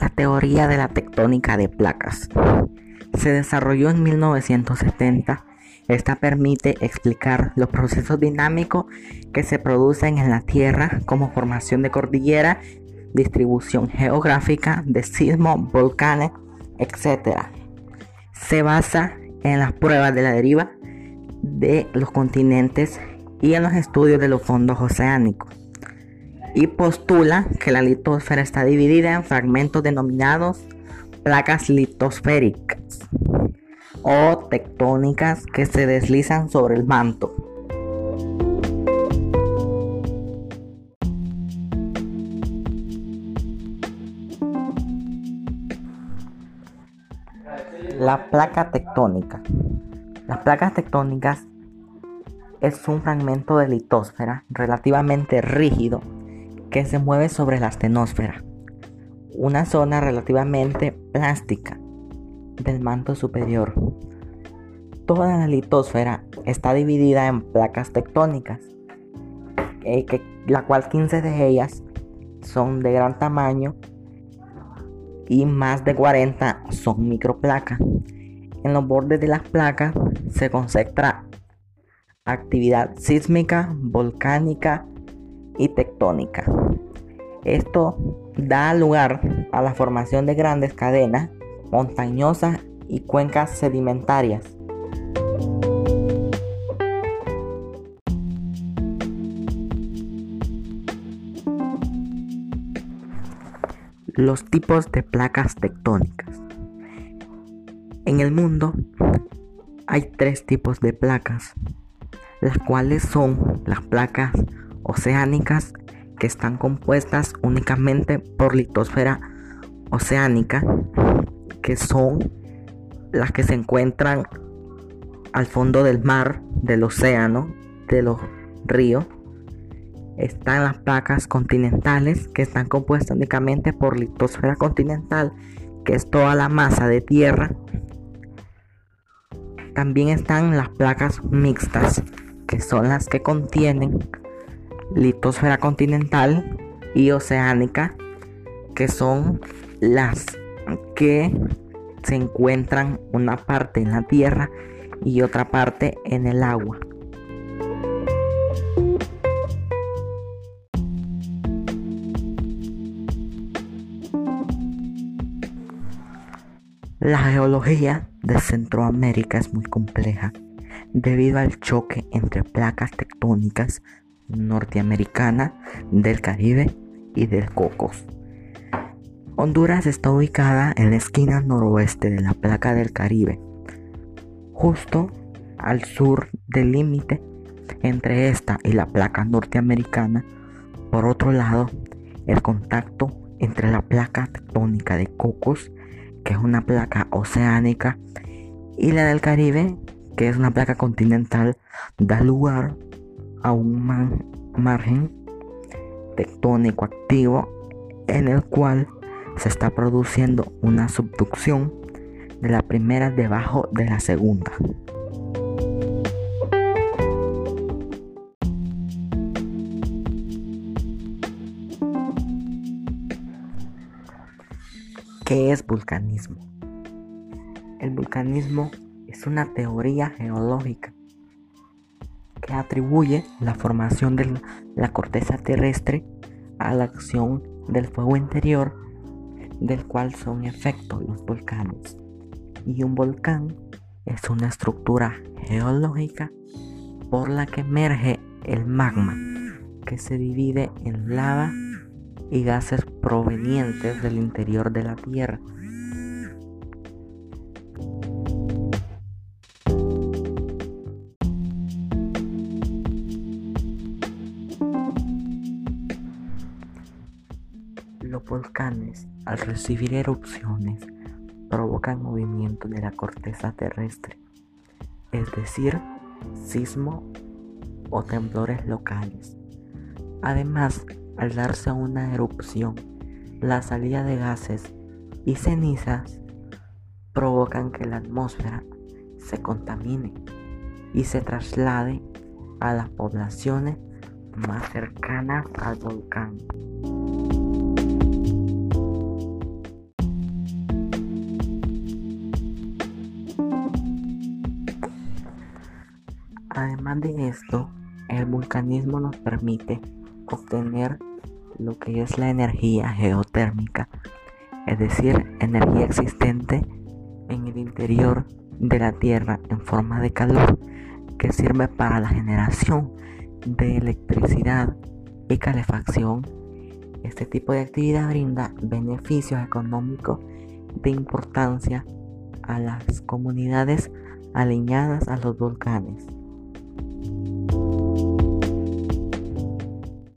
La teoría de la tectónica de placas se desarrolló en 1970. Esta permite explicar los procesos dinámicos que se producen en la Tierra como formación de cordillera, distribución geográfica de sismos, volcanes, etc. Se basa en las pruebas de la deriva de los continentes y en los estudios de los fondos oceánicos y postula que la litosfera está dividida en fragmentos denominados placas litosféricas o tectónicas que se deslizan sobre el manto. La placa tectónica. Las placas tectónicas es un fragmento de litosfera relativamente rígido que se mueve sobre la astenosfera, una zona relativamente plástica del manto superior. Toda la litosfera está dividida en placas tectónicas, la cual 15 de ellas son de gran tamaño y más de 40 son microplacas. En los bordes de las placas se concentra actividad sísmica, volcánica y tectónica. Esto da lugar a la formación de grandes cadenas montañosas y cuencas sedimentarias. Los tipos de placas tectónicas. En el mundo hay tres tipos de placas, las cuales son las placas oceánicas que están compuestas únicamente por litosfera oceánica, que son las que se encuentran al fondo del mar, del océano, de los ríos. Están las placas continentales, que están compuestas únicamente por litosfera continental, que es toda la masa de tierra. También están las placas mixtas, que son las que contienen litosfera continental y oceánica, que son las que se encuentran una parte en la tierra y otra parte en el agua. La geología de Centroamérica es muy compleja debido al choque entre placas tectónicas norteamericana, del Caribe y del Cocos. Honduras está ubicada en la esquina noroeste de la placa del Caribe, justo al sur del límite entre esta y la placa norteamericana. Por otro lado, el contacto entre la placa tectónica de Cocos, que es una placa oceánica, y la del Caribe, que es una placa continental, da lugar a un margen tectónico activo en el cual se está produciendo una subducción de la primera debajo de la segunda. ¿Qué es vulcanismo? El vulcanismo es una teoría geológica que atribuye la formación de la corteza terrestre a la acción del fuego interior del cual son efectos los volcanes. Y un volcán es una estructura geológica por la que emerge el magma, que se divide en lava y gases provenientes del interior de la Tierra Los volcanes, al recibir erupciones, provocan movimiento de la corteza terrestre, es decir, sismo o temblores locales. Además, al darse una erupción, la salida de gases y cenizas provocan que la atmósfera se contamine y se traslade a las poblaciones más cercanas al volcán. Además de esto, el vulcanismo nos permite obtener lo que es la energía geotérmica, es decir, energía existente en el interior de la Tierra en forma de calor que sirve para la generación de electricidad y calefacción. Este tipo de actividad brinda beneficios económicos de importancia a las comunidades alineadas a los volcanes. Thank you